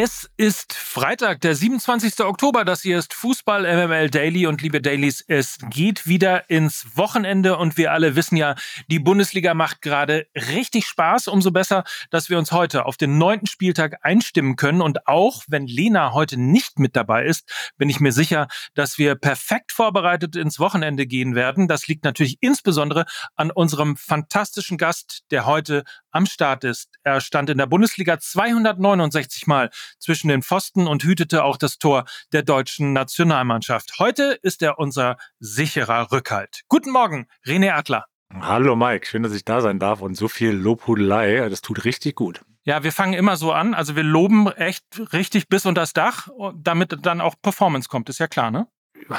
Es ist Freitag, der 27. Oktober. Das hier ist Fußball MML Daily und liebe Dailies, es geht wieder ins Wochenende und wir alle wissen ja, die Bundesliga macht gerade richtig Spaß. Umso besser, dass wir uns heute auf den neunten Spieltag einstimmen können und auch wenn Lena heute nicht mit dabei ist, bin ich mir sicher, dass wir perfekt vorbereitet ins Wochenende gehen werden. Das liegt natürlich insbesondere an unserem fantastischen Gast, der heute am Start ist. Er stand in der Bundesliga 269 Mal zwischen den Pfosten und hütete auch das Tor der deutschen Nationalmannschaft. Heute ist er unser sicherer Rückhalt. Guten Morgen, René Adler. Hallo Mike, schön, dass ich da sein darf und so viel Lobhudelei, das tut richtig gut. Ja, wir fangen immer so an. Also wir loben echt richtig bis unter das Dach, damit dann auch Performance kommt, ist ja klar, ne?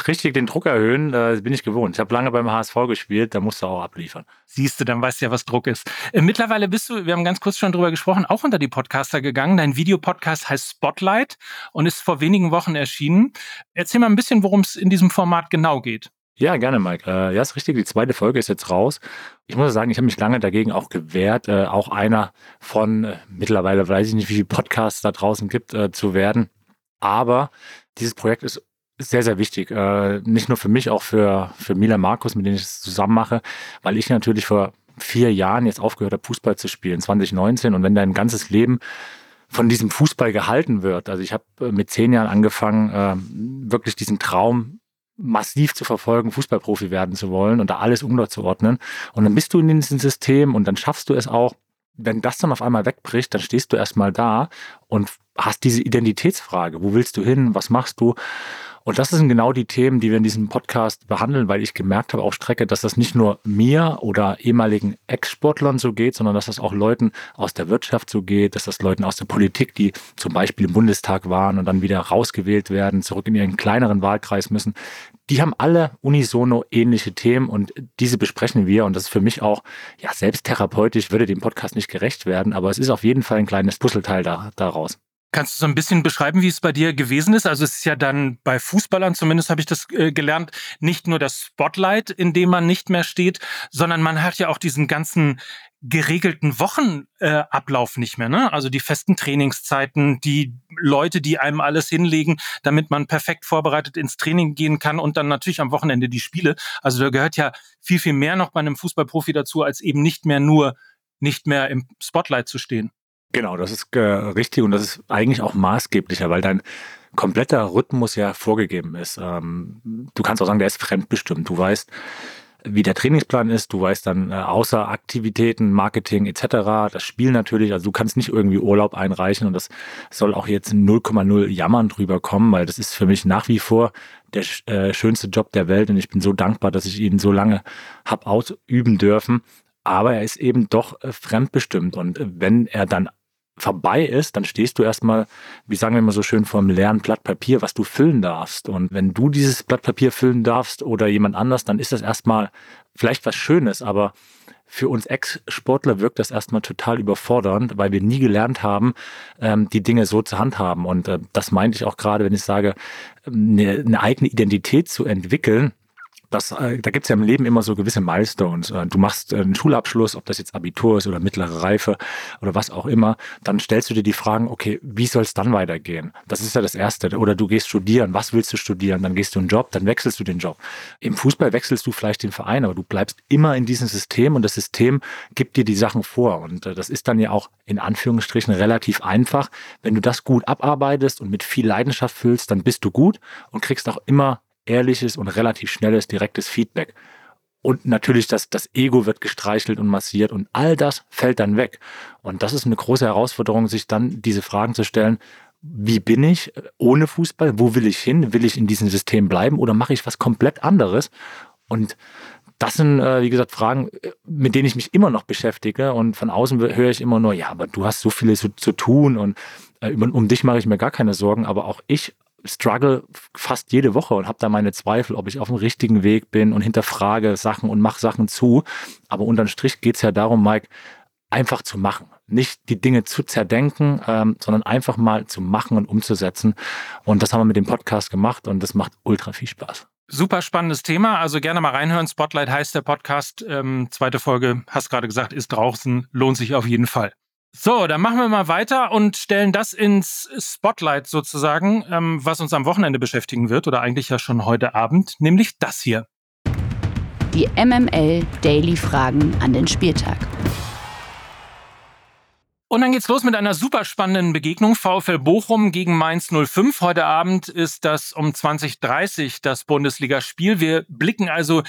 Richtig den Druck erhöhen, äh, bin ich gewohnt. Ich habe lange beim HSV gespielt, da musst du auch abliefern. Siehst du, dann weißt du ja, was Druck ist. Äh, mittlerweile bist du, wir haben ganz kurz schon drüber gesprochen, auch unter die Podcaster gegangen. Dein Videopodcast heißt Spotlight und ist vor wenigen Wochen erschienen. Erzähl mal ein bisschen, worum es in diesem Format genau geht. Ja, gerne, Mike. Äh, ja, ist richtig. Die zweite Folge ist jetzt raus. Ich muss sagen, ich habe mich lange dagegen auch gewehrt, äh, auch einer von äh, mittlerweile weiß ich nicht, wie viele Podcasts da draußen gibt, zu werden. Aber dieses Projekt ist sehr, sehr wichtig. Äh, nicht nur für mich, auch für, für Mila Markus, mit denen ich es zusammen mache, weil ich natürlich vor vier Jahren jetzt aufgehört habe, Fußball zu spielen, 2019. Und wenn dein ganzes Leben von diesem Fußball gehalten wird, also ich habe äh, mit zehn Jahren angefangen, äh, wirklich diesen Traum massiv zu verfolgen, Fußballprofi werden zu wollen und da alles unterzuordnen. Und dann bist du in diesem System und dann schaffst du es auch, wenn das dann auf einmal wegbricht, dann stehst du erstmal da und hast diese Identitätsfrage. Wo willst du hin? Was machst du? Und das sind genau die Themen, die wir in diesem Podcast behandeln, weil ich gemerkt habe auf Strecke, dass das nicht nur mir oder ehemaligen Ex-Sportlern so geht, sondern dass das auch Leuten aus der Wirtschaft so geht, dass das Leuten aus der Politik, die zum Beispiel im Bundestag waren und dann wieder rausgewählt werden, zurück in ihren kleineren Wahlkreis müssen, die haben alle unisono ähnliche Themen und diese besprechen wir und das ist für mich auch, ja, selbst therapeutisch würde dem Podcast nicht gerecht werden, aber es ist auf jeden Fall ein kleines Puzzleteil da, daraus. Kannst du so ein bisschen beschreiben, wie es bei dir gewesen ist? Also es ist ja dann bei Fußballern, zumindest habe ich das äh, gelernt, nicht nur das Spotlight, in dem man nicht mehr steht, sondern man hat ja auch diesen ganzen geregelten Wochenablauf äh, nicht mehr. Ne? Also die festen Trainingszeiten, die Leute, die einem alles hinlegen, damit man perfekt vorbereitet ins Training gehen kann und dann natürlich am Wochenende die Spiele. Also da gehört ja viel, viel mehr noch bei einem Fußballprofi dazu, als eben nicht mehr nur nicht mehr im Spotlight zu stehen. Genau, das ist äh, richtig und das ist eigentlich auch maßgeblicher, weil dein kompletter Rhythmus ja vorgegeben ist. Ähm, du kannst auch sagen, der ist fremdbestimmt. Du weißt, wie der Trainingsplan ist, du weißt dann äh, außer Aktivitäten, Marketing etc., das Spiel natürlich, also du kannst nicht irgendwie Urlaub einreichen und das soll auch jetzt 0,0 jammern drüber kommen, weil das ist für mich nach wie vor der äh, schönste Job der Welt und ich bin so dankbar, dass ich ihn so lange hab ausüben dürfen. Aber er ist eben doch äh, fremdbestimmt und äh, wenn er dann vorbei ist, dann stehst du erstmal, wie sagen wir immer so schön, vor einem leeren Blatt Papier, was du füllen darfst. Und wenn du dieses Blatt Papier füllen darfst oder jemand anders, dann ist das erstmal vielleicht was Schönes, aber für uns Ex-Sportler wirkt das erstmal total überfordernd, weil wir nie gelernt haben, ähm, die Dinge so zu handhaben. Und äh, das meinte ich auch gerade, wenn ich sage, eine, eine eigene Identität zu entwickeln, das, äh, da gibt's ja im Leben immer so gewisse Milestones. Äh, du machst äh, einen Schulabschluss, ob das jetzt Abitur ist oder mittlere Reife oder was auch immer, dann stellst du dir die Fragen, okay, wie soll es dann weitergehen? Das ist ja das Erste. Oder du gehst studieren, was willst du studieren? Dann gehst du einen Job, dann wechselst du den Job. Im Fußball wechselst du vielleicht den Verein, aber du bleibst immer in diesem System und das System gibt dir die Sachen vor. Und äh, das ist dann ja auch in Anführungsstrichen relativ einfach. Wenn du das gut abarbeitest und mit viel Leidenschaft füllst, dann bist du gut und kriegst auch immer ehrliches und relativ schnelles, direktes Feedback. Und natürlich, das, das Ego wird gestreichelt und massiert und all das fällt dann weg. Und das ist eine große Herausforderung, sich dann diese Fragen zu stellen. Wie bin ich ohne Fußball? Wo will ich hin? Will ich in diesem System bleiben oder mache ich was komplett anderes? Und das sind, äh, wie gesagt, Fragen, mit denen ich mich immer noch beschäftige. Und von außen höre ich immer nur, ja, aber du hast so viel zu, zu tun und äh, um dich mache ich mir gar keine Sorgen. Aber auch ich struggle fast jede Woche und habe da meine Zweifel, ob ich auf dem richtigen Weg bin und hinterfrage Sachen und mache Sachen zu. Aber unterm Strich geht es ja darum, Mike, einfach zu machen. Nicht die Dinge zu zerdenken, ähm, sondern einfach mal zu machen und umzusetzen. Und das haben wir mit dem Podcast gemacht und das macht ultra viel Spaß. Super spannendes Thema. Also gerne mal reinhören. Spotlight heißt der Podcast. Ähm, zweite Folge, hast gerade gesagt, ist draußen. Lohnt sich auf jeden Fall. So, dann machen wir mal weiter und stellen das ins Spotlight sozusagen, ähm, was uns am Wochenende beschäftigen wird oder eigentlich ja schon heute Abend, nämlich das hier. Die MML Daily Fragen an den Spieltag. Und dann geht's los mit einer super spannenden Begegnung. VfL Bochum gegen Mainz 05. Heute Abend ist das um 2030 das Bundesligaspiel. Wir blicken also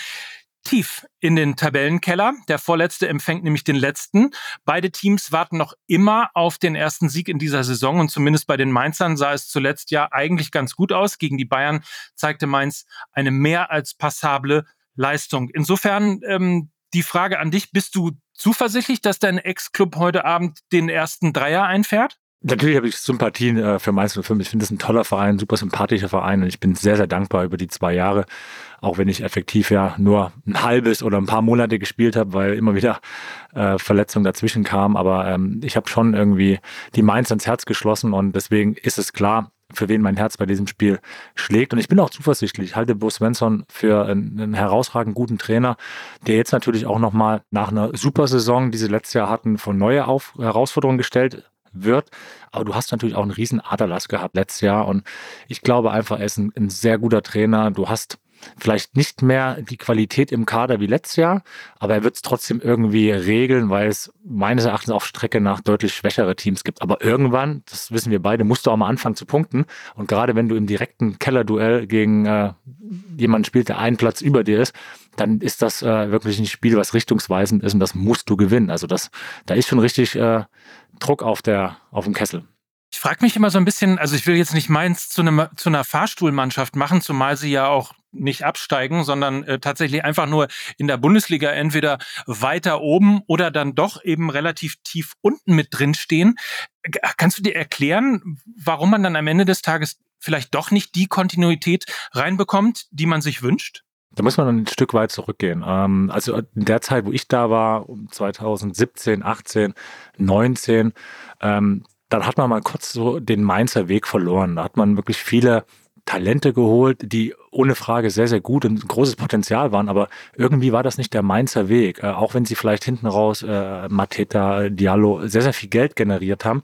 tief in den Tabellenkeller. Der Vorletzte empfängt nämlich den Letzten. Beide Teams warten noch immer auf den ersten Sieg in dieser Saison und zumindest bei den Mainzern sah es zuletzt ja eigentlich ganz gut aus. Gegen die Bayern zeigte Mainz eine mehr als passable Leistung. Insofern ähm, die Frage an dich, bist du zuversichtlich, dass dein Ex-Club heute Abend den ersten Dreier einfährt? Natürlich habe ich Sympathien äh, für Mainz 05. Ich finde es ein toller Verein, super sympathischer Verein und ich bin sehr, sehr dankbar über die zwei Jahre, auch wenn ich effektiv ja nur ein halbes oder ein paar Monate gespielt habe, weil immer wieder äh, Verletzungen dazwischen kamen. Aber ähm, ich habe schon irgendwie die Mainz ans Herz geschlossen und deswegen ist es klar, für wen mein Herz bei diesem Spiel schlägt. Und ich bin auch zuversichtlich. Ich halte Bo Svensson für einen, herausragend guten Trainer, der jetzt natürlich auch nochmal nach einer super Saison, die sie letztes Jahr hatten, vor neue Auf Herausforderungen gestellt wird. Aber du hast natürlich auch einen riesen Aderlass gehabt letztes Jahr. Und ich glaube einfach, er ist ein, ein sehr guter Trainer. Du hast vielleicht nicht mehr die Qualität im Kader wie letztes Jahr, aber er wird es trotzdem irgendwie regeln, weil es meines Erachtens auf Strecke nach deutlich schwächere Teams gibt. Aber irgendwann, das wissen wir beide, musst du auch mal anfangen zu punkten. Und gerade wenn du im direkten Kellerduell gegen äh, jemanden spielst, der einen Platz über dir ist, dann ist das äh, wirklich ein Spiel, was richtungsweisend ist und das musst du gewinnen. Also das, da ist schon richtig äh, Druck auf der auf dem Kessel. Ich frage mich immer so ein bisschen, also ich will jetzt nicht Mainz zu, einem, zu einer Fahrstuhlmannschaft machen, zumal sie ja auch nicht absteigen, sondern äh, tatsächlich einfach nur in der Bundesliga entweder weiter oben oder dann doch eben relativ tief unten mit drin stehen. Kannst du dir erklären, warum man dann am Ende des Tages vielleicht doch nicht die Kontinuität reinbekommt, die man sich wünscht? Da muss man ein Stück weit zurückgehen. Ähm, also in der Zeit, wo ich da war, 2017, 18, 19, dann hat man mal kurz so den Mainzer Weg verloren. Da hat man wirklich viele Talente geholt, die ohne Frage sehr, sehr gut und großes Potenzial waren, aber irgendwie war das nicht der Mainzer Weg. Äh, auch wenn sie vielleicht hinten raus äh, Mateta, Diallo sehr, sehr viel Geld generiert haben.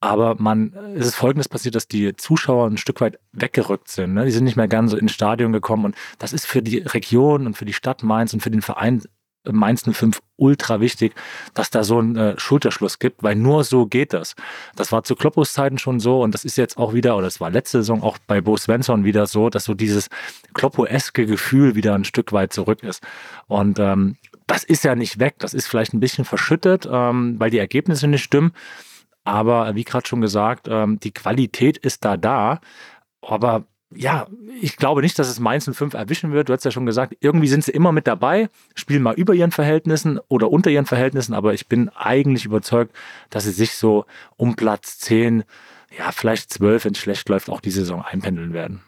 Aber man, es ist folgendes passiert, dass die Zuschauer ein Stück weit weggerückt sind. Ne? Die sind nicht mehr ganz so ins Stadion gekommen. Und das ist für die Region und für die Stadt Mainz und für den Verein Mainz 05 ultra wichtig, dass da so ein äh, Schulterschluss gibt, weil nur so geht das. Das war zu Kloppos Zeiten schon so und das ist jetzt auch wieder, oder es war letzte Saison auch bei Bo Svensson wieder so, dass so dieses Kloppo-eske Gefühl wieder ein Stück weit zurück ist. Und ähm, das ist ja nicht weg, das ist vielleicht ein bisschen verschüttet, ähm, weil die Ergebnisse nicht stimmen. Aber wie gerade schon gesagt, ähm, die Qualität ist da da. Aber ja, ich glaube nicht, dass es Mainz 05 erwischen wird. Du hast ja schon gesagt, irgendwie sind sie immer mit dabei, spielen mal über ihren Verhältnissen oder unter ihren Verhältnissen, aber ich bin eigentlich überzeugt, dass sie sich so um Platz 10, ja, vielleicht 12, wenn es schlecht läuft, auch die Saison einpendeln werden.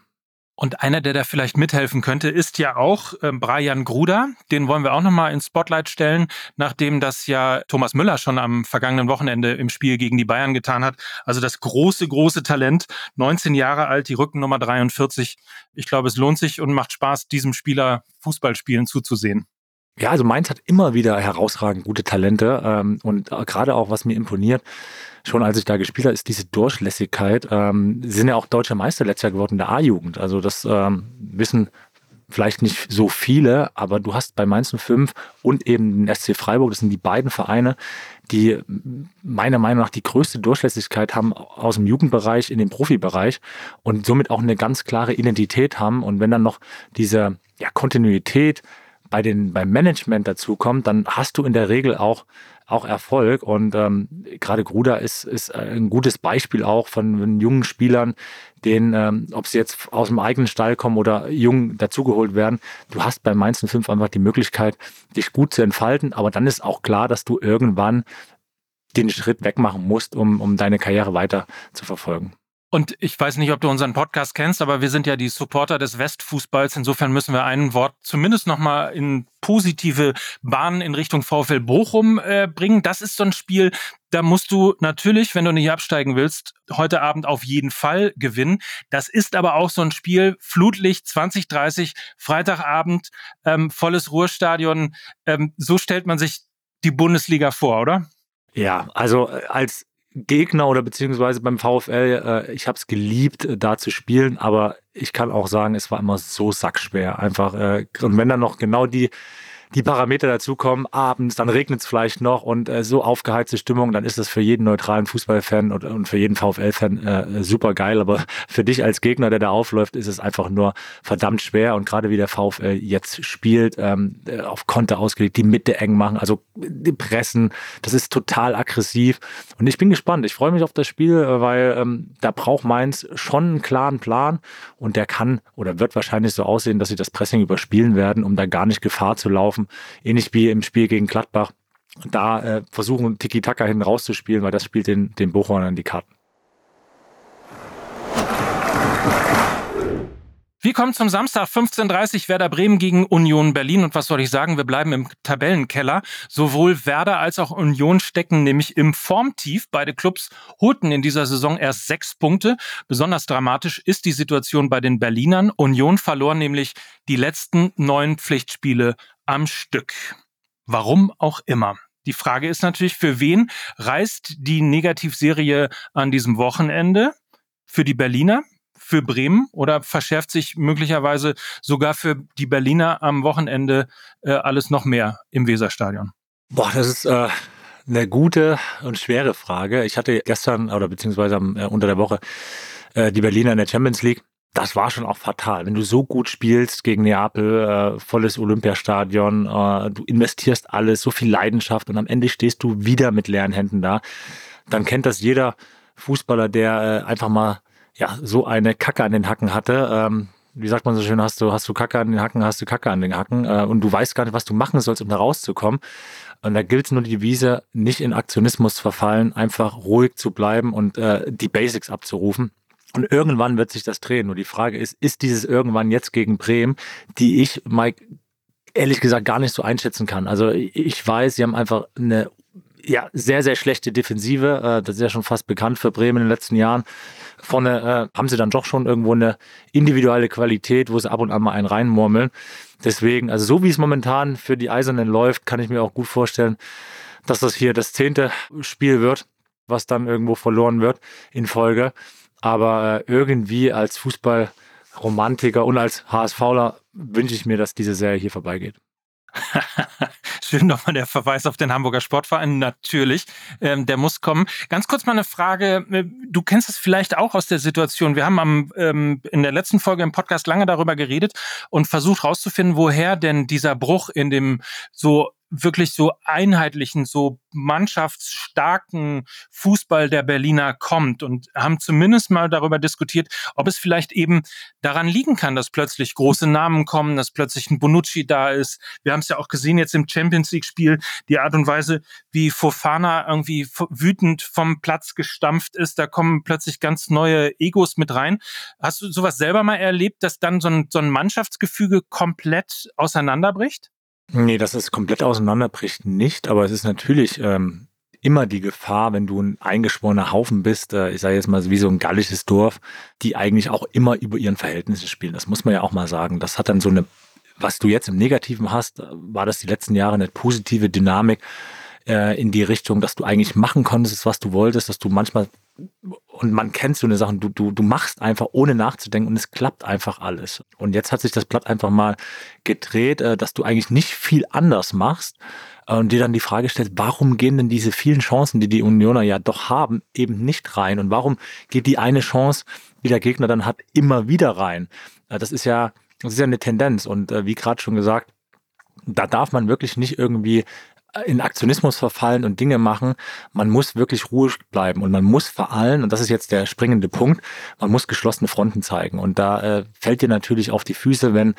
Und einer, der da vielleicht mithelfen könnte, ist ja auch äh, Brian Gruder. Den wollen wir auch nochmal ins Spotlight stellen, nachdem das ja Thomas Müller schon am vergangenen Wochenende im Spiel gegen die Bayern getan hat. Also das große, große Talent, 19 Jahre alt, die Rückennummer 43. Ich glaube, es lohnt sich und macht Spaß, diesem Spieler Fußballspielen zuzusehen. Ja, also Mainz hat immer wieder herausragend gute Talente ähm, und äh, gerade auch, was mir imponiert, schon als ich da gespielt habe, ist diese Durchlässigkeit. Ähm, sie sind ja auch deutscher Meister letztes Jahr geworden in der A-Jugend. Also das ähm, wissen vielleicht nicht so viele, aber du hast bei Mainz 05 und eben den SC Freiburg, das sind die beiden Vereine, die meiner Meinung nach die größte Durchlässigkeit haben aus dem Jugendbereich in den Profibereich und somit auch eine ganz klare Identität haben. Und wenn dann noch diese ja, Kontinuität bei den, beim Management dazu kommt, dann hast du in der Regel auch, auch Erfolg. Und ähm, gerade Gruder ist, ist ein gutes Beispiel auch von, von jungen Spielern, denen, ähm, ob sie jetzt aus dem eigenen Stall kommen oder jung dazugeholt werden, du hast bei Mainz 5 einfach die Möglichkeit, dich gut zu entfalten. Aber dann ist auch klar, dass du irgendwann den Schritt wegmachen musst, um, um deine Karriere weiter zu verfolgen. Und ich weiß nicht, ob du unseren Podcast kennst, aber wir sind ja die Supporter des Westfußballs. Insofern müssen wir ein Wort zumindest nochmal in positive Bahnen in Richtung VfL Bochum äh, bringen. Das ist so ein Spiel, da musst du natürlich, wenn du nicht absteigen willst, heute Abend auf jeden Fall gewinnen. Das ist aber auch so ein Spiel, Flutlicht 2030, Freitagabend, ähm, volles Ruhrstadion. Ähm, so stellt man sich die Bundesliga vor, oder? Ja, also äh, als Gegner oder beziehungsweise beim VfL, äh, ich habe es geliebt, äh, da zu spielen, aber ich kann auch sagen, es war immer so sackschwer. Einfach, äh, und wenn dann noch genau die die Parameter dazukommen, abends, dann regnet es vielleicht noch und äh, so aufgeheizte Stimmung, dann ist das für jeden neutralen Fußballfan und, und für jeden VfL-Fan äh, super geil. Aber für dich als Gegner, der da aufläuft, ist es einfach nur verdammt schwer. Und gerade wie der VfL jetzt spielt, ähm, äh, auf Konter ausgelegt, die Mitte eng machen, also die Pressen, das ist total aggressiv. Und ich bin gespannt. Ich freue mich auf das Spiel, äh, weil ähm, da braucht Mainz schon einen klaren Plan und der kann oder wird wahrscheinlich so aussehen, dass sie das Pressing überspielen werden, um da gar nicht Gefahr zu laufen laufen. Ähnlich wie im Spiel gegen Gladbach. Da äh, versuchen Tiki-Taka hinten rauszuspielen, weil das spielt den, den Bochumern die Karten. Wir kommen zum Samstag 15.30 Werder Bremen gegen Union Berlin. Und was soll ich sagen? Wir bleiben im Tabellenkeller. Sowohl Werder als auch Union stecken nämlich im Formtief. Beide Clubs holten in dieser Saison erst sechs Punkte. Besonders dramatisch ist die Situation bei den Berlinern. Union verlor nämlich die letzten neun Pflichtspiele am Stück. Warum auch immer. Die Frage ist natürlich, für wen reist die Negativserie an diesem Wochenende? Für die Berliner? Für Bremen? Oder verschärft sich möglicherweise sogar für die Berliner am Wochenende äh, alles noch mehr im Weserstadion? Boah, das ist äh, eine gute und schwere Frage. Ich hatte gestern oder beziehungsweise äh, unter der Woche äh, die Berliner in der Champions League das war schon auch fatal. Wenn du so gut spielst gegen Neapel, äh, volles Olympiastadion, äh, du investierst alles, so viel Leidenschaft und am Ende stehst du wieder mit leeren Händen da, dann kennt das jeder Fußballer, der äh, einfach mal ja so eine Kacke an den Hacken hatte. Ähm, wie sagt man so schön, hast du, hast du Kacke an den Hacken, hast du Kacke an den Hacken äh, und du weißt gar nicht, was du machen sollst, um da rauszukommen. Und da gilt es nur die Devise, nicht in Aktionismus verfallen, einfach ruhig zu bleiben und äh, die Basics abzurufen. Und irgendwann wird sich das drehen. Nur die Frage ist, ist dieses irgendwann jetzt gegen Bremen, die ich, Mike, ehrlich gesagt gar nicht so einschätzen kann. Also ich weiß, sie haben einfach eine ja, sehr, sehr schlechte Defensive. Äh, das ist ja schon fast bekannt für Bremen in den letzten Jahren. Vorne äh, haben sie dann doch schon irgendwo eine individuelle Qualität, wo sie ab und an mal einen reinmurmeln. Deswegen, also so wie es momentan für die Eisernen läuft, kann ich mir auch gut vorstellen, dass das hier das zehnte Spiel wird, was dann irgendwo verloren wird in Folge. Aber äh, irgendwie als Fußballromantiker und als HSVler wünsche ich mir, dass diese Serie hier vorbeigeht. Schön nochmal der Verweis auf den Hamburger Sportverein. Natürlich, ähm, der muss kommen. Ganz kurz mal eine Frage. Äh, du kennst es vielleicht auch aus der Situation. Wir haben am, ähm, in der letzten Folge im Podcast lange darüber geredet und versucht herauszufinden, woher denn dieser Bruch in dem so wirklich so einheitlichen, so mannschaftsstarken Fußball der Berliner kommt und haben zumindest mal darüber diskutiert, ob es vielleicht eben daran liegen kann, dass plötzlich große Namen kommen, dass plötzlich ein Bonucci da ist. Wir haben es ja auch gesehen jetzt im Champions League Spiel, die Art und Weise, wie Fofana irgendwie wütend vom Platz gestampft ist, da kommen plötzlich ganz neue Egos mit rein. Hast du sowas selber mal erlebt, dass dann so ein, so ein Mannschaftsgefüge komplett auseinanderbricht? Nee, dass es komplett auseinanderbricht nicht, aber es ist natürlich ähm, immer die Gefahr, wenn du ein eingeschworener Haufen bist, äh, ich sage jetzt mal wie so ein gallisches Dorf, die eigentlich auch immer über ihren Verhältnissen spielen. Das muss man ja auch mal sagen. Das hat dann so eine, was du jetzt im Negativen hast, war das die letzten Jahre eine positive Dynamik äh, in die Richtung, dass du eigentlich machen konntest, was du wolltest, dass du manchmal und man kennt so eine Sache, du, du, du machst einfach ohne nachzudenken und es klappt einfach alles. Und jetzt hat sich das Blatt einfach mal gedreht, äh, dass du eigentlich nicht viel anders machst äh, und dir dann die Frage stellst, warum gehen denn diese vielen Chancen, die die Unioner ja doch haben, eben nicht rein? Und warum geht die eine Chance, die der Gegner dann hat, immer wieder rein? Äh, das ist ja, das ist ja eine Tendenz. Und wie gerade schon gesagt, da darf man wirklich nicht irgendwie in Aktionismus verfallen und Dinge machen. Man muss wirklich ruhig bleiben und man muss vor allem, und das ist jetzt der springende Punkt, man muss geschlossene Fronten zeigen. Und da äh, fällt dir natürlich auf die Füße, wenn,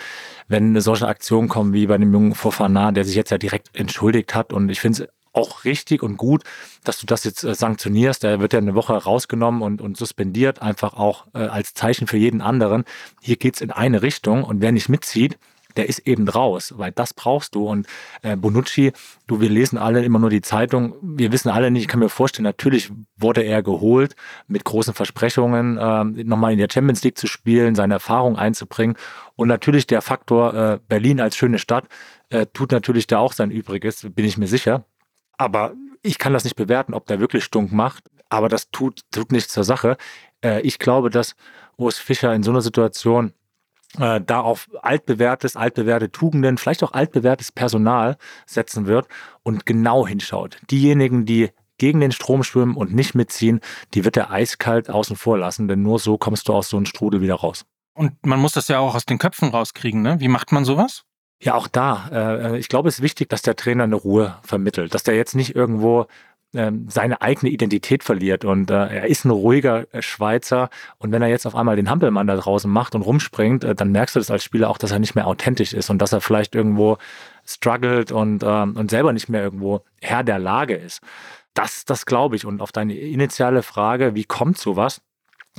wenn solche Aktionen kommen wie bei dem jungen Fofana, der sich jetzt ja direkt entschuldigt hat. Und ich finde es auch richtig und gut, dass du das jetzt äh, sanktionierst. Er wird ja eine Woche rausgenommen und, und suspendiert, einfach auch äh, als Zeichen für jeden anderen. Hier geht's in eine Richtung und wer nicht mitzieht, der ist eben raus, weil das brauchst du. Und äh, Bonucci, du, wir lesen alle immer nur die Zeitung, wir wissen alle nicht, ich kann mir vorstellen, natürlich wurde er geholt mit großen Versprechungen, äh, nochmal in der Champions League zu spielen, seine Erfahrung einzubringen. Und natürlich der Faktor äh, Berlin als schöne Stadt äh, tut natürlich da auch sein Übriges, bin ich mir sicher. Aber ich kann das nicht bewerten, ob der wirklich stunk macht. Aber das tut, tut nichts zur Sache. Äh, ich glaube, dass Urs Fischer in so einer Situation äh, da auf altbewährtes, altbewährte Tugenden, vielleicht auch altbewährtes Personal setzen wird und genau hinschaut. Diejenigen, die gegen den Strom schwimmen und nicht mitziehen, die wird er eiskalt außen vor lassen, denn nur so kommst du aus so einem Strudel wieder raus. Und man muss das ja auch aus den Köpfen rauskriegen, ne? Wie macht man sowas? Ja, auch da. Äh, ich glaube, es ist wichtig, dass der Trainer eine Ruhe vermittelt, dass der jetzt nicht irgendwo ähm, seine eigene Identität verliert. Und äh, er ist ein ruhiger äh, Schweizer. Und wenn er jetzt auf einmal den Hampelmann da draußen macht und rumspringt, äh, dann merkst du das als Spieler auch, dass er nicht mehr authentisch ist und dass er vielleicht irgendwo struggelt und, ähm, und selber nicht mehr irgendwo Herr der Lage ist. Das, das glaube ich. Und auf deine initiale Frage, wie kommt sowas?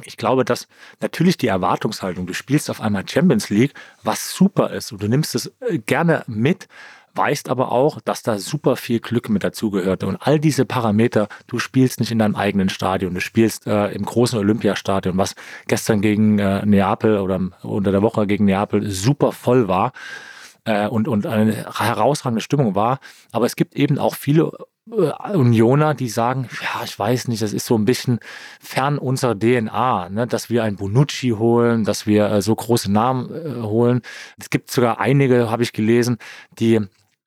Ich glaube, dass natürlich die Erwartungshaltung, du spielst auf einmal Champions League, was super ist und du nimmst es äh, gerne mit, weißt aber auch, dass da super viel Glück mit dazugehört. Und all diese Parameter, du spielst nicht in deinem eigenen Stadion, du spielst äh, im großen Olympiastadion, was gestern gegen äh, Neapel oder unter der Woche gegen Neapel super voll war äh, und, und eine herausragende Stimmung war. Aber es gibt eben auch viele äh, Unioner, die sagen, ja, ich weiß nicht, das ist so ein bisschen fern unserer DNA, ne, dass wir ein Bonucci holen, dass wir äh, so große Namen äh, holen. Es gibt sogar einige, habe ich gelesen, die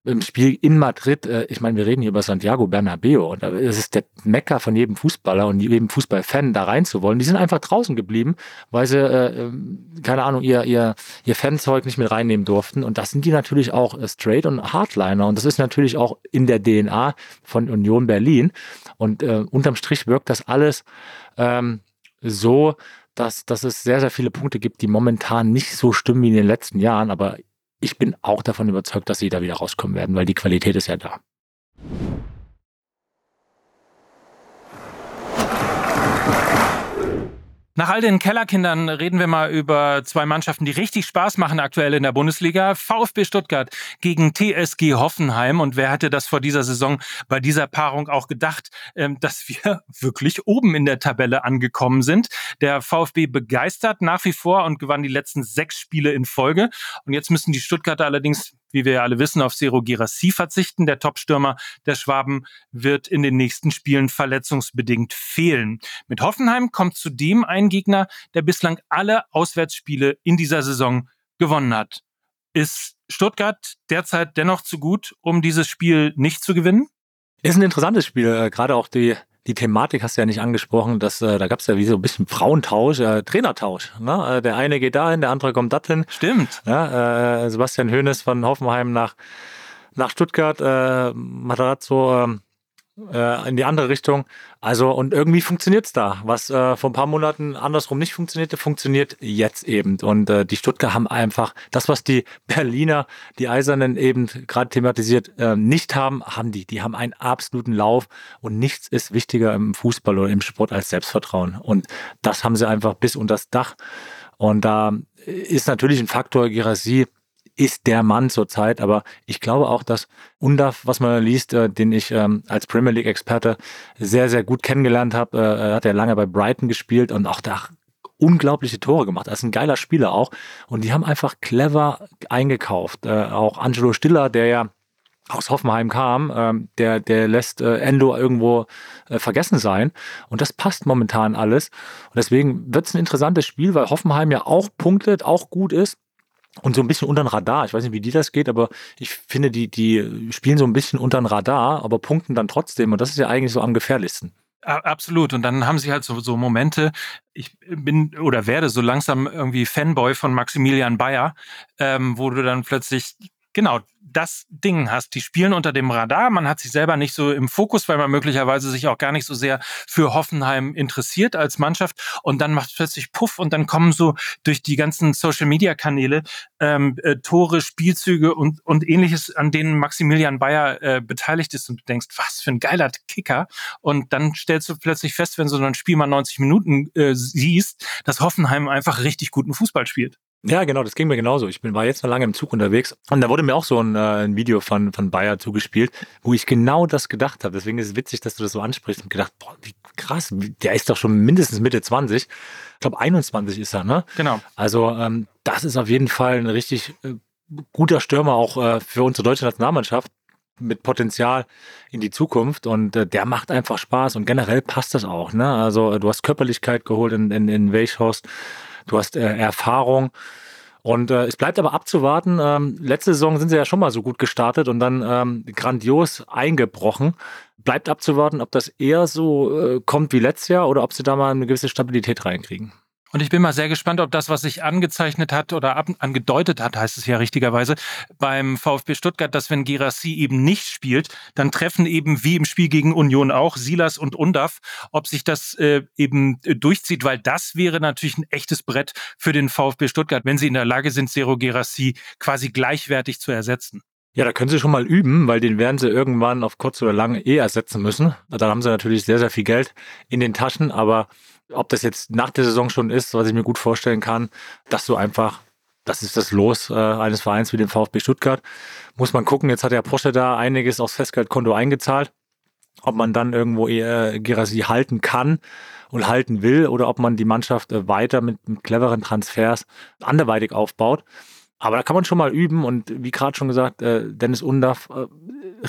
im Spiel in Madrid, äh, ich meine, wir reden hier über Santiago Bernabeo und es ist der Mecker von jedem Fußballer und jedem Fußballfan da reinzuwollen. Die sind einfach draußen geblieben, weil sie, äh, ähm, keine Ahnung, ihr, ihr, ihr Fanzeug nicht mit reinnehmen durften. Und das sind die natürlich auch äh, straight und Hardliner. Und das ist natürlich auch in der DNA von Union Berlin. Und äh, unterm Strich wirkt das alles ähm, so, dass, dass es sehr, sehr viele Punkte gibt, die momentan nicht so stimmen wie in den letzten Jahren. Aber ich bin auch davon überzeugt, dass sie da wieder rauskommen werden, weil die Qualität ist ja da. Nach all den Kellerkindern reden wir mal über zwei Mannschaften, die richtig Spaß machen aktuell in der Bundesliga. VfB Stuttgart gegen TSG Hoffenheim. Und wer hätte das vor dieser Saison bei dieser Paarung auch gedacht, ähm, dass wir wirklich oben in der Tabelle angekommen sind? Der VfB begeistert nach wie vor und gewann die letzten sechs Spiele in Folge. Und jetzt müssen die Stuttgarter allerdings wie wir ja alle wissen, auf Zero Girassi verzichten. Der Topstürmer der Schwaben wird in den nächsten Spielen verletzungsbedingt fehlen. Mit Hoffenheim kommt zudem ein Gegner, der bislang alle Auswärtsspiele in dieser Saison gewonnen hat. Ist Stuttgart derzeit dennoch zu gut, um dieses Spiel nicht zu gewinnen? Ist ein interessantes Spiel, äh, gerade auch die die Thematik hast du ja nicht angesprochen, dass äh, da gab es ja wie so ein bisschen Frauentausch, äh, Trainertausch. Ne? Äh, der eine geht dahin, der andere kommt dorthin. Stimmt. Ja, äh, Sebastian Hoeneß von Hoffenheim nach, nach Stuttgart, äh, Matarazzo äh, äh, in die andere Richtung. Also, und irgendwie funktioniert es da. Was äh, vor ein paar Monaten andersrum nicht funktionierte, funktioniert jetzt eben. Und äh, die Stuttgart haben einfach das, was die Berliner, die Eisernen eben gerade thematisiert, äh, nicht haben, haben die. Die haben einen absoluten Lauf und nichts ist wichtiger im Fußball oder im Sport als Selbstvertrauen. Und das haben sie einfach bis unter das Dach. Und da ist natürlich ein Faktor Girassi, ist der Mann zurzeit. Aber ich glaube auch, dass Undaf, was man liest, äh, den ich ähm, als Premier League-Experte sehr, sehr gut kennengelernt habe, äh, hat er lange bei Brighton gespielt und auch da unglaubliche Tore gemacht. Er ist ein geiler Spieler auch. Und die haben einfach clever eingekauft. Äh, auch Angelo Stiller, der ja aus Hoffenheim kam, ähm, der, der lässt äh, Endo irgendwo äh, vergessen sein. Und das passt momentan alles. Und deswegen wird es ein interessantes Spiel, weil Hoffenheim ja auch punktet, auch gut ist und so ein bisschen unter den Radar. Ich weiß nicht, wie dir das geht, aber ich finde, die, die spielen so ein bisschen unter den Radar, aber punkten dann trotzdem. Und das ist ja eigentlich so am gefährlichsten. Absolut. Und dann haben sie halt so, so Momente. Ich bin oder werde so langsam irgendwie Fanboy von Maximilian Bayer, ähm, wo du dann plötzlich Genau, das Ding hast. Die spielen unter dem Radar. Man hat sich selber nicht so im Fokus, weil man möglicherweise sich auch gar nicht so sehr für Hoffenheim interessiert als Mannschaft. Und dann macht plötzlich Puff und dann kommen so durch die ganzen Social Media Kanäle ähm, äh, Tore, Spielzüge und, und ähnliches, an denen Maximilian Bayer äh, beteiligt ist. Und du denkst, was für ein geiler Kicker. Und dann stellst du plötzlich fest, wenn du so ein Spiel mal 90 Minuten äh, siehst, dass Hoffenheim einfach richtig guten Fußball spielt. Ja, genau, das ging mir genauso. Ich bin, war jetzt noch lange im Zug unterwegs und da wurde mir auch so ein, äh, ein Video von, von Bayer zugespielt, wo ich genau das gedacht habe. Deswegen ist es witzig, dass du das so ansprichst und gedacht, boah, wie krass, der ist doch schon mindestens Mitte 20. Ich glaube, 21 ist er, ne? Genau. Also, ähm, das ist auf jeden Fall ein richtig äh, guter Stürmer auch äh, für unsere deutsche Nationalmannschaft mit Potenzial in die Zukunft und äh, der macht einfach Spaß und generell passt das auch. Ne? Also du hast Körperlichkeit geholt in, in, in Weichhorst du hast äh, Erfahrung. Und äh, es bleibt aber abzuwarten. Ähm, letzte Saison sind sie ja schon mal so gut gestartet und dann ähm, grandios eingebrochen. Bleibt abzuwarten, ob das eher so äh, kommt wie letztes Jahr oder ob sie da mal eine gewisse Stabilität reinkriegen. Und ich bin mal sehr gespannt, ob das, was sich angezeichnet hat oder ab, angedeutet hat, heißt es ja richtigerweise, beim VfB Stuttgart, dass wenn Girassi eben nicht spielt, dann treffen eben wie im Spiel gegen Union auch Silas und Undaf, ob sich das äh, eben durchzieht, weil das wäre natürlich ein echtes Brett für den VfB Stuttgart, wenn sie in der Lage sind, Zero Girassi quasi gleichwertig zu ersetzen. Ja, da können Sie schon mal üben, weil den werden Sie irgendwann auf kurz oder lang eh ersetzen müssen. Da haben Sie natürlich sehr, sehr viel Geld in den Taschen, aber ob das jetzt nach der Saison schon ist, was ich mir gut vorstellen kann, dass du einfach, das ist das Los äh, eines Vereins wie dem VfB Stuttgart, muss man gucken. Jetzt hat der Porsche da einiges aufs Festgeldkonto eingezahlt. Ob man dann irgendwo eher Girasi halten kann und halten will oder ob man die Mannschaft äh, weiter mit, mit cleveren Transfers anderweitig aufbaut. Aber da kann man schon mal üben und wie gerade schon gesagt, äh, Dennis Undaff, äh,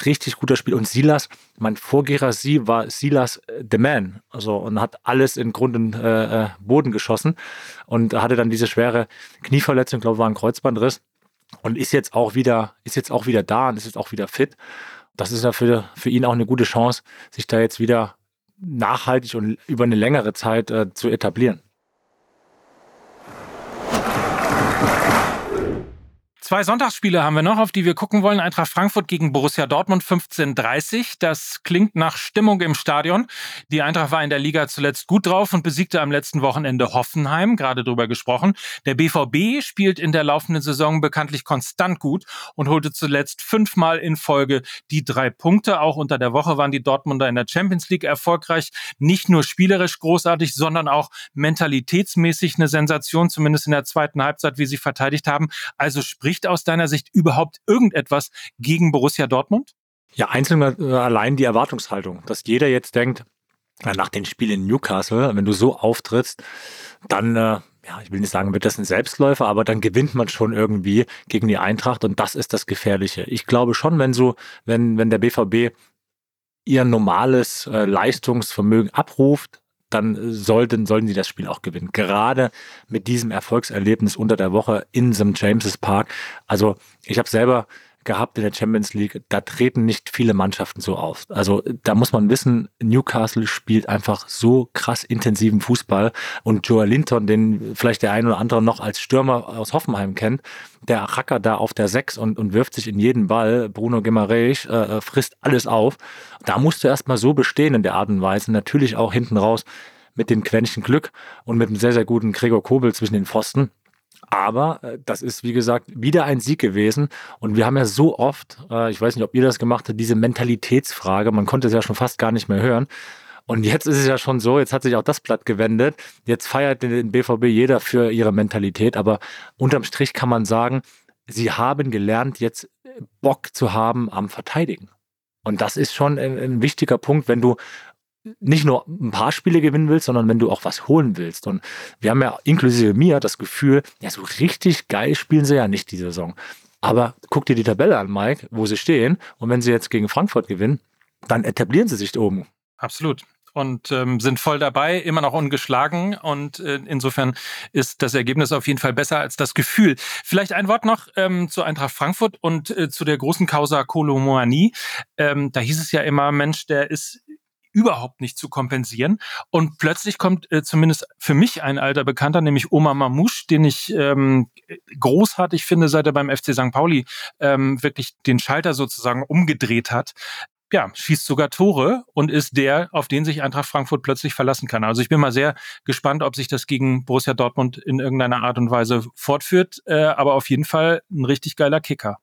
richtig guter Spiel. Und Silas, mein Vorgänger sie war Silas äh, the Man. Also und hat alles in Grund und äh, äh Boden geschossen und hatte dann diese schwere Knieverletzung, glaube war ein Kreuzbandriss und ist jetzt auch wieder, ist jetzt auch wieder da und ist jetzt auch wieder fit. Das ist ja für, für ihn auch eine gute Chance, sich da jetzt wieder nachhaltig und über eine längere Zeit äh, zu etablieren. Zwei Sonntagsspiele haben wir noch, auf die wir gucken wollen. Eintracht Frankfurt gegen Borussia Dortmund 15:30. Das klingt nach Stimmung im Stadion. Die Eintracht war in der Liga zuletzt gut drauf und besiegte am letzten Wochenende Hoffenheim, gerade drüber gesprochen. Der BVB spielt in der laufenden Saison bekanntlich konstant gut und holte zuletzt fünfmal in Folge die drei Punkte. Auch unter der Woche waren die Dortmunder in der Champions League erfolgreich. Nicht nur spielerisch großartig, sondern auch mentalitätsmäßig eine Sensation, zumindest in der zweiten Halbzeit, wie sie verteidigt haben. Also sprich spricht aus deiner Sicht überhaupt irgendetwas gegen Borussia Dortmund? Ja, einzeln äh, allein die Erwartungshaltung, dass jeder jetzt denkt, nach dem Spiel in Newcastle, wenn du so auftrittst, dann, äh, ja, ich will nicht sagen, wird das ein Selbstläufer, aber dann gewinnt man schon irgendwie gegen die Eintracht und das ist das Gefährliche. Ich glaube schon, wenn so, wenn, wenn der BVB ihr normales äh, Leistungsvermögen abruft, dann sollten, sollten sie das Spiel auch gewinnen. Gerade mit diesem Erfolgserlebnis unter der Woche in St. James's Park. Also ich habe selber gehabt in der Champions League, da treten nicht viele Mannschaften so auf. Also da muss man wissen, Newcastle spielt einfach so krass intensiven Fußball und Joel Linton, den vielleicht der ein oder andere noch als Stürmer aus Hoffenheim kennt, der rackert da auf der Sechs und, und wirft sich in jeden Ball. Bruno Guimaraes äh, frisst alles auf. Da musst du erstmal so bestehen in der Art und Weise. Natürlich auch hinten raus mit dem Quäntchen Glück und mit einem sehr, sehr guten Gregor Kobel zwischen den Pfosten. Aber äh, das ist, wie gesagt, wieder ein Sieg gewesen. Und wir haben ja so oft, äh, ich weiß nicht, ob ihr das gemacht habt, diese Mentalitätsfrage, man konnte es ja schon fast gar nicht mehr hören. Und jetzt ist es ja schon so, jetzt hat sich auch das Blatt gewendet. Jetzt feiert den BVB jeder für ihre Mentalität. Aber unterm Strich kann man sagen, sie haben gelernt, jetzt Bock zu haben am Verteidigen. Und das ist schon ein, ein wichtiger Punkt, wenn du nicht nur ein paar Spiele gewinnen willst, sondern wenn du auch was holen willst. Und wir haben ja inklusive mir das Gefühl, ja, so richtig geil spielen sie ja nicht die Saison. Aber guck dir die Tabelle an, Mike, wo sie stehen. Und wenn sie jetzt gegen Frankfurt gewinnen, dann etablieren sie sich oben. Absolut und ähm, sind voll dabei, immer noch ungeschlagen. Und äh, insofern ist das Ergebnis auf jeden Fall besser als das Gefühl. Vielleicht ein Wort noch ähm, zu Eintracht Frankfurt und äh, zu der großen Causa Kolomoani. Ähm, da hieß es ja immer, Mensch, der ist überhaupt nicht zu kompensieren. Und plötzlich kommt äh, zumindest für mich ein alter Bekannter, nämlich Omar Mamouche, den ich ähm, großartig finde, seit er beim FC St. Pauli ähm, wirklich den Schalter sozusagen umgedreht hat ja, schießt sogar Tore und ist der, auf den sich Eintracht Frankfurt plötzlich verlassen kann. Also ich bin mal sehr gespannt, ob sich das gegen Borussia Dortmund in irgendeiner Art und Weise fortführt. Äh, aber auf jeden Fall ein richtig geiler Kicker.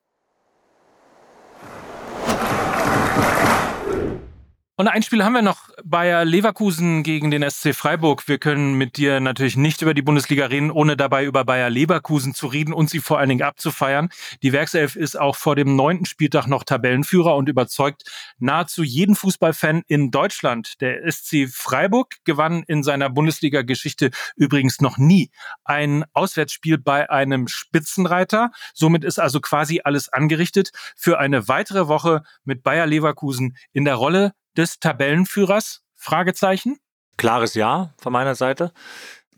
Und ein Spiel haben wir noch Bayer Leverkusen gegen den SC Freiburg. Wir können mit dir natürlich nicht über die Bundesliga reden, ohne dabei über Bayer Leverkusen zu reden und sie vor allen Dingen abzufeiern. Die Werkself ist auch vor dem neunten Spieltag noch Tabellenführer und überzeugt nahezu jeden Fußballfan in Deutschland. Der SC Freiburg gewann in seiner Bundesliga-Geschichte übrigens noch nie ein Auswärtsspiel bei einem Spitzenreiter. Somit ist also quasi alles angerichtet für eine weitere Woche mit Bayer Leverkusen in der Rolle des Tabellenführers? Fragezeichen. Klares Ja von meiner Seite.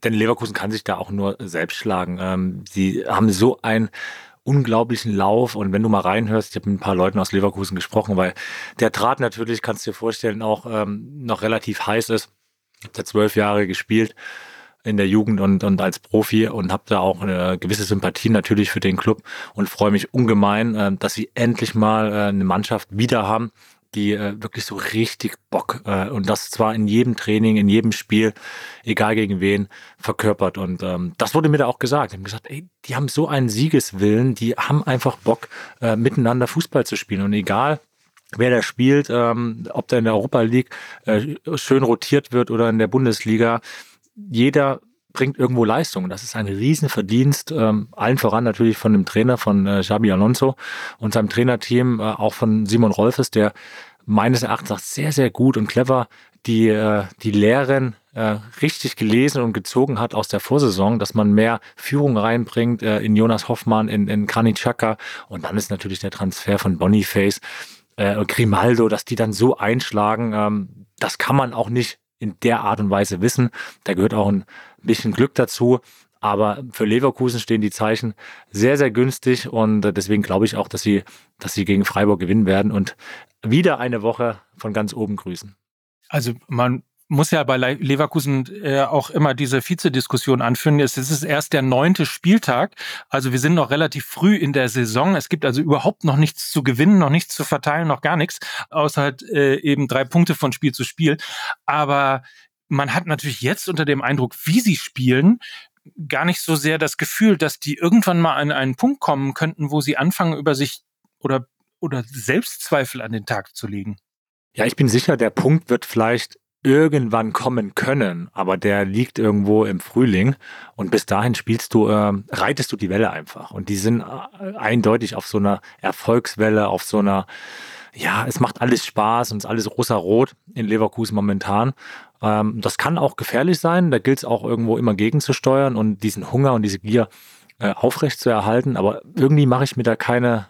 Denn Leverkusen kann sich da auch nur selbst schlagen. Ähm, sie haben so einen unglaublichen Lauf und wenn du mal reinhörst, ich habe mit ein paar Leuten aus Leverkusen gesprochen, weil der Draht natürlich, kannst du dir vorstellen, auch ähm, noch relativ heiß ist. Ich habe da zwölf Jahre gespielt in der Jugend und, und als Profi und habe da auch eine gewisse Sympathie natürlich für den Club und freue mich ungemein, äh, dass sie endlich mal äh, eine Mannschaft wieder haben, die äh, wirklich so richtig Bock äh, und das zwar in jedem Training, in jedem Spiel, egal gegen wen, verkörpert. Und ähm, das wurde mir da auch gesagt. Die haben gesagt, ey, die haben so einen Siegeswillen, die haben einfach Bock, äh, miteinander Fußball zu spielen. Und egal, wer da spielt, ähm, ob der in der Europa League äh, schön rotiert wird oder in der Bundesliga, jeder bringt irgendwo Leistung. Das ist ein Riesenverdienst, ähm, allen voran natürlich von dem Trainer von äh, Xabi Alonso und seinem Trainerteam, äh, auch von Simon Rolfes, der meines Erachtens sehr, sehr gut und clever die, äh, die Lehren äh, richtig gelesen und gezogen hat aus der Vorsaison, dass man mehr Führung reinbringt äh, in Jonas Hoffmann, in, in Granit Xhaka und dann ist natürlich der Transfer von Boniface äh, und Grimaldo, dass die dann so einschlagen, ähm, das kann man auch nicht in der Art und Weise wissen. Da gehört auch ein bisschen Glück dazu. Aber für Leverkusen stehen die Zeichen sehr, sehr günstig und deswegen glaube ich auch, dass sie, dass sie gegen Freiburg gewinnen werden und wieder eine Woche von ganz oben grüßen. Also man muss ja bei Leverkusen äh, auch immer diese Vizediskussion anführen. Es ist erst der neunte Spieltag. Also wir sind noch relativ früh in der Saison. Es gibt also überhaupt noch nichts zu gewinnen, noch nichts zu verteilen, noch gar nichts, außer halt äh, eben drei Punkte von Spiel zu Spiel. Aber man hat natürlich jetzt unter dem Eindruck, wie sie spielen, gar nicht so sehr das Gefühl, dass die irgendwann mal an einen Punkt kommen könnten, wo sie anfangen, über sich oder, oder Selbstzweifel an den Tag zu legen. Ja, ich bin sicher, der Punkt wird vielleicht irgendwann kommen können, aber der liegt irgendwo im Frühling und bis dahin spielst du, äh, reitest du die Welle einfach und die sind äh, eindeutig auf so einer Erfolgswelle, auf so einer, ja, es macht alles Spaß und es ist alles rosa-rot in Leverkusen momentan. Ähm, das kann auch gefährlich sein, da gilt es auch irgendwo immer gegenzusteuern und diesen Hunger und diese Gier äh, aufrecht zu erhalten, aber irgendwie mache ich mir da keine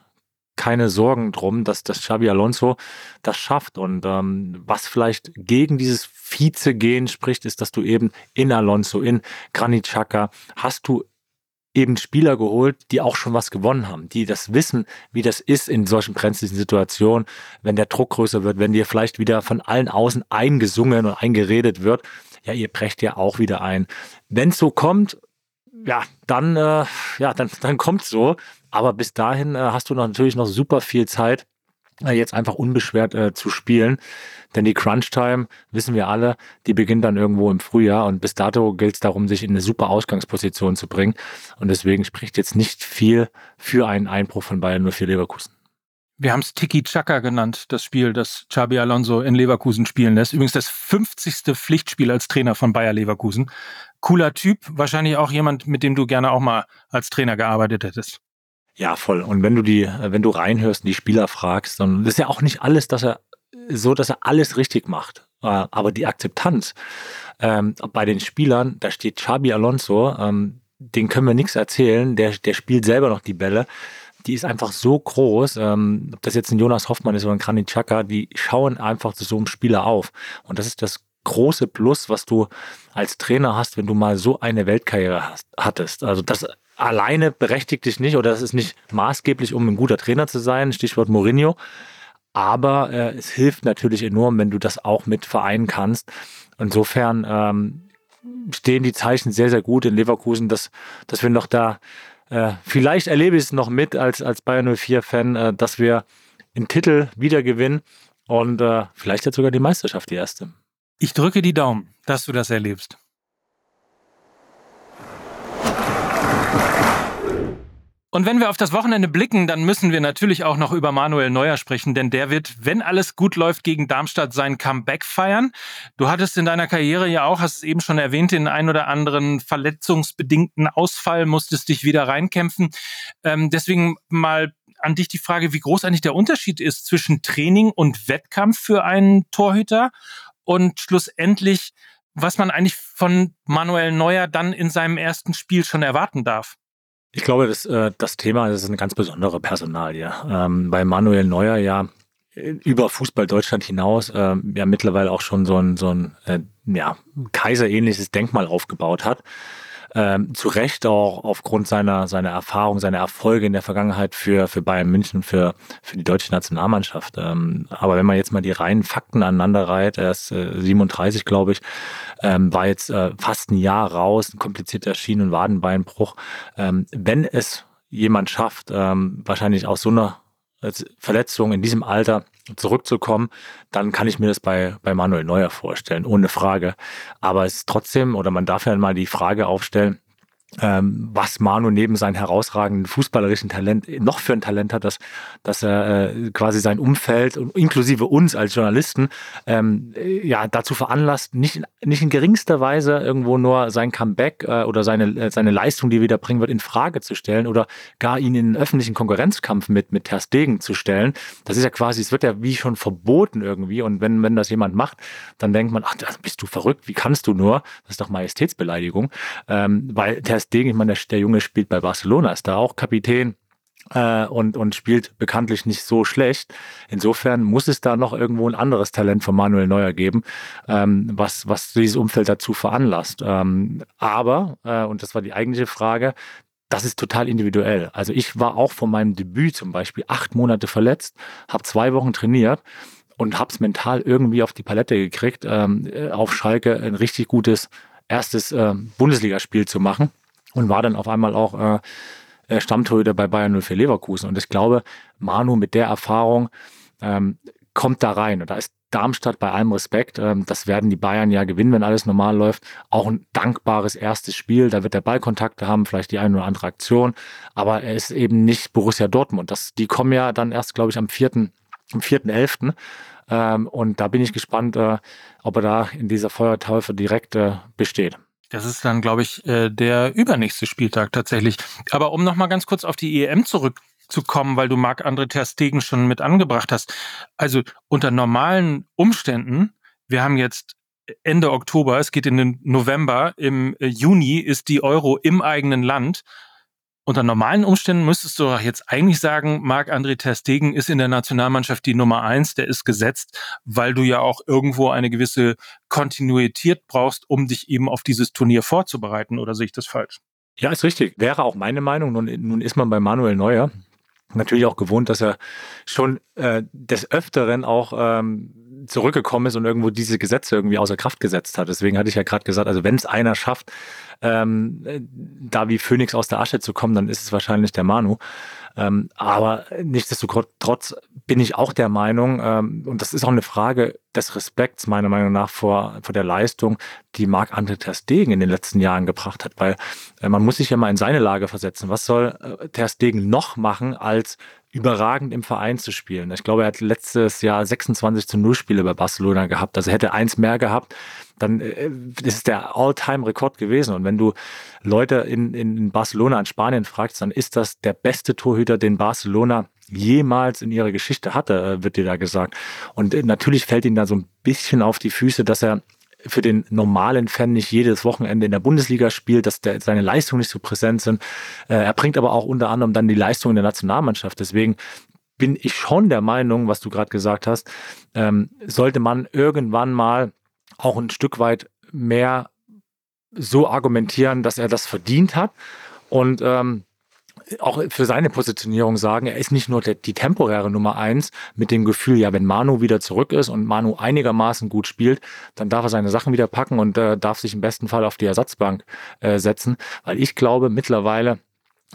keine Sorgen drum, dass das Xabi Alonso das schafft. Und ähm, was vielleicht gegen dieses Vize-Gehen spricht, ist, dass du eben in Alonso, in Granit Xhaka, hast du eben Spieler geholt, die auch schon was gewonnen haben, die das wissen, wie das ist in solchen brenzlichen Situationen, wenn der Druck größer wird, wenn dir vielleicht wieder von allen außen eingesungen und eingeredet wird. Ja, ihr brecht ja auch wieder ein. Wenn es so kommt, ja, dann, äh, ja, dann, dann kommt so. Aber bis dahin äh, hast du noch, natürlich noch super viel Zeit, jetzt einfach unbeschwert äh, zu spielen. Denn die Crunch-Time, wissen wir alle, die beginnt dann irgendwo im Frühjahr und bis dato gilt es darum, sich in eine super Ausgangsposition zu bringen. Und deswegen spricht jetzt nicht viel für einen Einbruch von Bayern nur für Leverkusen. Wir haben es Tiki Chaka genannt, das Spiel, das Xabi Alonso in Leverkusen spielen lässt. Übrigens das 50. Pflichtspiel als Trainer von Bayer Leverkusen cooler Typ, wahrscheinlich auch jemand, mit dem du gerne auch mal als Trainer gearbeitet hättest. Ja, voll. Und wenn du die, wenn du reinhörst und die Spieler fragst, dann ist ja auch nicht alles, dass er so, dass er alles richtig macht. Äh, aber die Akzeptanz ähm, bei den Spielern, da steht Xabi Alonso, ähm, den können wir nichts erzählen, der, der spielt selber noch die Bälle. Die ist einfach so groß, ähm, ob das jetzt ein Jonas Hoffmann ist oder ein Granit Xhaka, die schauen einfach zu so einem Spieler auf. Und das ist das große Plus, was du als Trainer hast, wenn du mal so eine Weltkarriere hast, hattest. Also das alleine berechtigt dich nicht oder das ist nicht maßgeblich, um ein guter Trainer zu sein. Stichwort Mourinho. Aber äh, es hilft natürlich enorm, wenn du das auch mit vereinen kannst. Insofern ähm, stehen die Zeichen sehr, sehr gut in Leverkusen, dass, dass wir noch da, äh, vielleicht erlebe ich es noch mit als, als Bayern 04-Fan, äh, dass wir den Titel wieder gewinnen und äh, vielleicht jetzt sogar die Meisterschaft, die erste. Ich drücke die Daumen, dass du das erlebst. Und wenn wir auf das Wochenende blicken, dann müssen wir natürlich auch noch über Manuel Neuer sprechen, denn der wird, wenn alles gut läuft, gegen Darmstadt sein Comeback feiern. Du hattest in deiner Karriere ja auch, hast es eben schon erwähnt, den ein oder anderen verletzungsbedingten Ausfall, musstest dich wieder reinkämpfen. Ähm, deswegen mal an dich die Frage, wie groß eigentlich der Unterschied ist zwischen Training und Wettkampf für einen Torhüter und schlussendlich, was man eigentlich von Manuel Neuer dann in seinem ersten Spiel schon erwarten darf. Ich glaube, das, äh, das Thema das ist eine ganz besondere Personalie. Ähm, bei Manuel Neuer ja über Fußball Deutschland hinaus äh, ja mittlerweile auch schon so ein, so ein äh, ja, kaiserähnliches Denkmal aufgebaut hat ähm, zu Recht auch aufgrund seiner, seiner Erfahrung, seiner Erfolge in der Vergangenheit für, für Bayern München, für, für die deutsche Nationalmannschaft. Ähm, aber wenn man jetzt mal die reinen Fakten aneinander reiht, er ist äh, 37, glaube ich, ähm, war jetzt äh, fast ein Jahr raus, ein komplizierter Schien- und Wadenbeinbruch. Ähm, wenn es jemand schafft, ähm, wahrscheinlich aus so einer Verletzung in diesem Alter zurückzukommen, dann kann ich mir das bei, bei Manuel Neuer vorstellen, ohne Frage. Aber es ist trotzdem, oder man darf ja mal die Frage aufstellen, was Manu neben seinem herausragenden fußballerischen Talent noch für ein Talent hat, dass, dass er äh, quasi sein Umfeld und inklusive uns als Journalisten ähm, äh, ja dazu veranlasst, nicht, nicht in geringster Weise irgendwo nur sein Comeback äh, oder seine, äh, seine Leistung, die er wieder bringen wird, in Frage zu stellen oder gar ihn in einen öffentlichen Konkurrenzkampf mit, mit Ter Stegen zu stellen. Das ist ja quasi, es wird ja wie schon verboten irgendwie und wenn, wenn das jemand macht, dann denkt man, ach, bist du verrückt, wie kannst du nur? Das ist doch Majestätsbeleidigung, ähm, weil Ter Stegen, ich meine, der, Junge spielt bei Barcelona, ist da auch Kapitän äh, und, und spielt bekanntlich nicht so schlecht. Insofern muss es da noch irgendwo ein anderes Talent von Manuel Neuer geben, ähm, was, was dieses Umfeld dazu veranlasst. Ähm, aber, äh, und das war die eigentliche Frage, das ist total individuell. Also ich war auch von meinem Debüt zum Beispiel acht Monate verletzt, habe zwei Wochen trainiert und habe es mental irgendwie auf die Palette gekriegt, ähm, auf Schalke ein richtig gutes erstes äh, Bundesligaspiel zu machen und war dann auf einmal auch äh, äh Stammtorhüter bei Bayern 04 Leverkusen. Und ich glaube, Manu mit der Erfahrung ähm, kommt da rein. Und da ist Darmstadt bei allem Respekt, ähm, das werden die Bayern ja gewinnen, wenn alles normal läuft. Auch ein dankbares erstes Spiel. Da wird der Ballkontakte haben, vielleicht die eine oder andere Aktion. Aber er ist eben nicht Borussia Dortmund. Das, die kommen ja dann erst, glaube ich, am 4. am 4.11. Ähm, und da bin ich gespannt, äh, ob er da in dieser Feuertaufe direkt äh, besteht. Das ist dann, glaube ich, äh, der übernächste Spieltag tatsächlich. Aber um nochmal ganz kurz auf die EM zurückzukommen, weil du Marc-André Ter Stegen schon mit angebracht hast. Also unter normalen Umständen, wir haben jetzt Ende Oktober, es geht in den November, im äh, Juni ist die Euro im eigenen Land unter normalen Umständen müsstest du jetzt eigentlich sagen, Marc-André Ter Stegen ist in der Nationalmannschaft die Nummer eins, der ist gesetzt, weil du ja auch irgendwo eine gewisse Kontinuität brauchst, um dich eben auf dieses Turnier vorzubereiten. Oder sehe ich das falsch? Ja, ist richtig. Wäre auch meine Meinung. Nun, nun ist man bei Manuel Neuer natürlich auch gewohnt, dass er schon äh, des Öfteren auch ähm, zurückgekommen ist und irgendwo diese Gesetze irgendwie außer Kraft gesetzt hat. Deswegen hatte ich ja gerade gesagt, also wenn es einer schafft, ähm, da wie Phoenix aus der Asche zu kommen, dann ist es wahrscheinlich der Manu. Ähm, aber nichtsdestotrotz bin ich auch der Meinung, ähm, und das ist auch eine Frage des Respekts meiner Meinung nach vor, vor der Leistung, die Marc-André Ter Stegen in den letzten Jahren gebracht hat, weil äh, man muss sich ja mal in seine Lage versetzen. Was soll äh, Ter Stegen noch machen, als überragend im Verein zu spielen. Ich glaube, er hat letztes Jahr 26 zu 0 Spiele bei Barcelona gehabt. Also hätte eins mehr gehabt, dann äh, ist es der All-Time-Rekord gewesen. Und wenn du Leute in, in Barcelona in Spanien fragst, dann ist das der beste Torhüter, den Barcelona jemals in ihrer Geschichte hatte, äh, wird dir da gesagt. Und äh, natürlich fällt ihm da so ein bisschen auf die Füße, dass er für den normalen Fan nicht jedes Wochenende in der Bundesliga spielt, dass der, seine Leistungen nicht so präsent sind. Er bringt aber auch unter anderem dann die Leistung in der Nationalmannschaft. Deswegen bin ich schon der Meinung, was du gerade gesagt hast, ähm, sollte man irgendwann mal auch ein Stück weit mehr so argumentieren, dass er das verdient hat. Und ähm, auch für seine Positionierung sagen, er ist nicht nur der, die temporäre Nummer eins mit dem Gefühl, ja, wenn Manu wieder zurück ist und Manu einigermaßen gut spielt, dann darf er seine Sachen wieder packen und äh, darf sich im besten Fall auf die Ersatzbank äh, setzen. Weil ich glaube mittlerweile,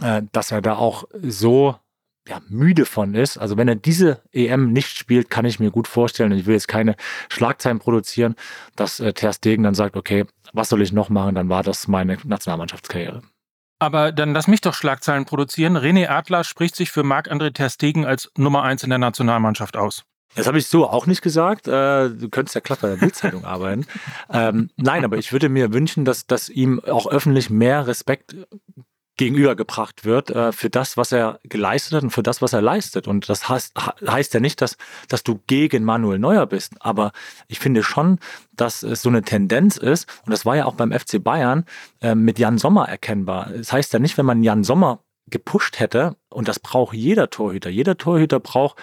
äh, dass er da auch so ja, müde von ist. Also wenn er diese EM nicht spielt, kann ich mir gut vorstellen, und ich will jetzt keine Schlagzeilen produzieren, dass äh, Ter Stegen dann sagt, okay, was soll ich noch machen, dann war das meine Nationalmannschaftskarriere. Aber dann lass mich doch Schlagzeilen produzieren. René Adler spricht sich für Marc-André Ter Stegen als Nummer eins in der Nationalmannschaft aus. Das habe ich so auch nicht gesagt. Äh, du könntest ja klar bei der Bildzeitung arbeiten. Ähm, nein, aber ich würde mir wünschen, dass, dass ihm auch öffentlich mehr Respekt gegenübergebracht wird äh, für das, was er geleistet hat und für das, was er leistet. Und das heißt, heißt ja nicht, dass, dass du gegen Manuel Neuer bist. Aber ich finde schon, dass es so eine Tendenz ist, und das war ja auch beim FC Bayern äh, mit Jan Sommer erkennbar. Es das heißt ja nicht, wenn man Jan Sommer gepusht hätte, und das braucht jeder Torhüter. Jeder Torhüter braucht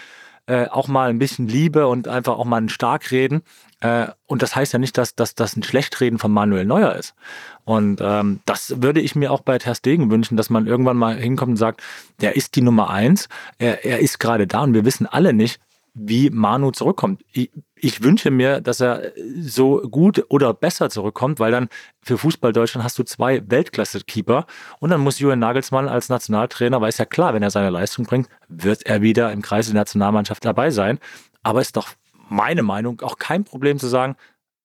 äh, auch mal ein bisschen Liebe und einfach auch mal ein Starkreden. Äh, und das heißt ja nicht, dass, dass das ein Schlechtreden von Manuel Neuer ist. Und ähm, das würde ich mir auch bei Ter Stegen wünschen, dass man irgendwann mal hinkommt und sagt, der ist die Nummer eins, er, er ist gerade da und wir wissen alle nicht, wie Manu zurückkommt. Ich, ich, wünsche mir, dass er so gut oder besser zurückkommt, weil dann für Fußball Deutschland hast du zwei Weltklasse-Keeper und dann muss Julian Nagelsmann als Nationaltrainer, weil es ja klar, wenn er seine Leistung bringt, wird er wieder im Kreis der Nationalmannschaft dabei sein. Aber es ist doch meine Meinung auch kein Problem zu sagen,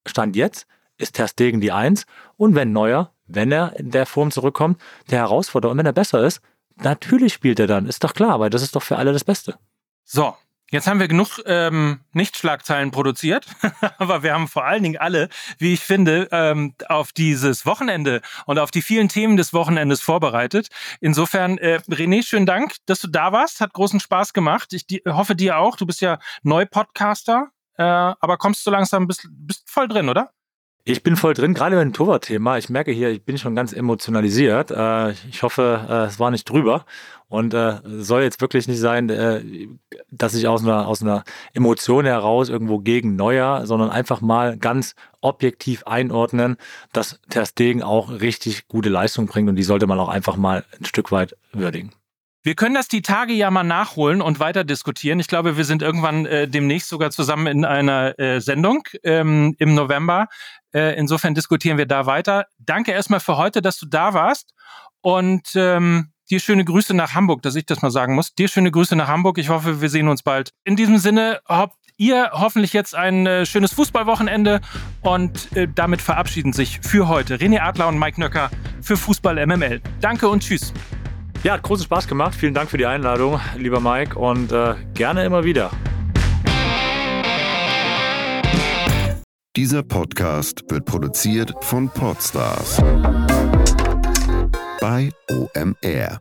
Stand jetzt ist Ter Stegen die Eins und wenn Neuer, wenn er in der Form zurückkommt, der Herausforderer und wenn er besser ist, natürlich spielt er dann, ist doch klar, weil das ist doch für alle das Beste. So, Jetzt haben wir genug ähm, Nicht-Schlagzeilen produziert, aber wir haben vor allen Dingen alle, wie ich finde, ähm, auf dieses Wochenende und auf die vielen Themen des Wochenendes vorbereitet. Insofern, äh, René, schönen Dank, dass du da warst. Hat großen Spaß gemacht. Ich die, hoffe dir auch. Du bist ja Neu-Podcaster, äh, aber kommst du langsam, bist, bist voll drin, oder? Ich bin voll drin, gerade beim Torwart-Thema. Ich merke hier, ich bin schon ganz emotionalisiert. Äh, ich hoffe, äh, es war nicht drüber. Und äh, soll jetzt wirklich nicht sein, dass ich aus einer, aus einer Emotion heraus irgendwo gegen Neuer, sondern einfach mal ganz objektiv einordnen, dass Ter Stegen auch richtig gute Leistung bringt und die sollte man auch einfach mal ein Stück weit würdigen. Wir können das die Tage ja mal nachholen und weiter diskutieren. Ich glaube, wir sind irgendwann äh, demnächst sogar zusammen in einer äh, Sendung ähm, im November. Äh, insofern diskutieren wir da weiter. Danke erstmal für heute, dass du da warst. Und ähm, dir schöne Grüße nach Hamburg, dass ich das mal sagen muss. Dir schöne Grüße nach Hamburg. Ich hoffe, wir sehen uns bald. In diesem Sinne habt ihr hoffentlich jetzt ein äh, schönes Fußballwochenende und äh, damit verabschieden sich für heute René Adler und Mike Nöcker für Fußball MML. Danke und tschüss. Ja, hat großen Spaß gemacht. Vielen Dank für die Einladung, lieber Mike, und äh, gerne immer wieder. Dieser Podcast wird produziert von Podstars bei OMR.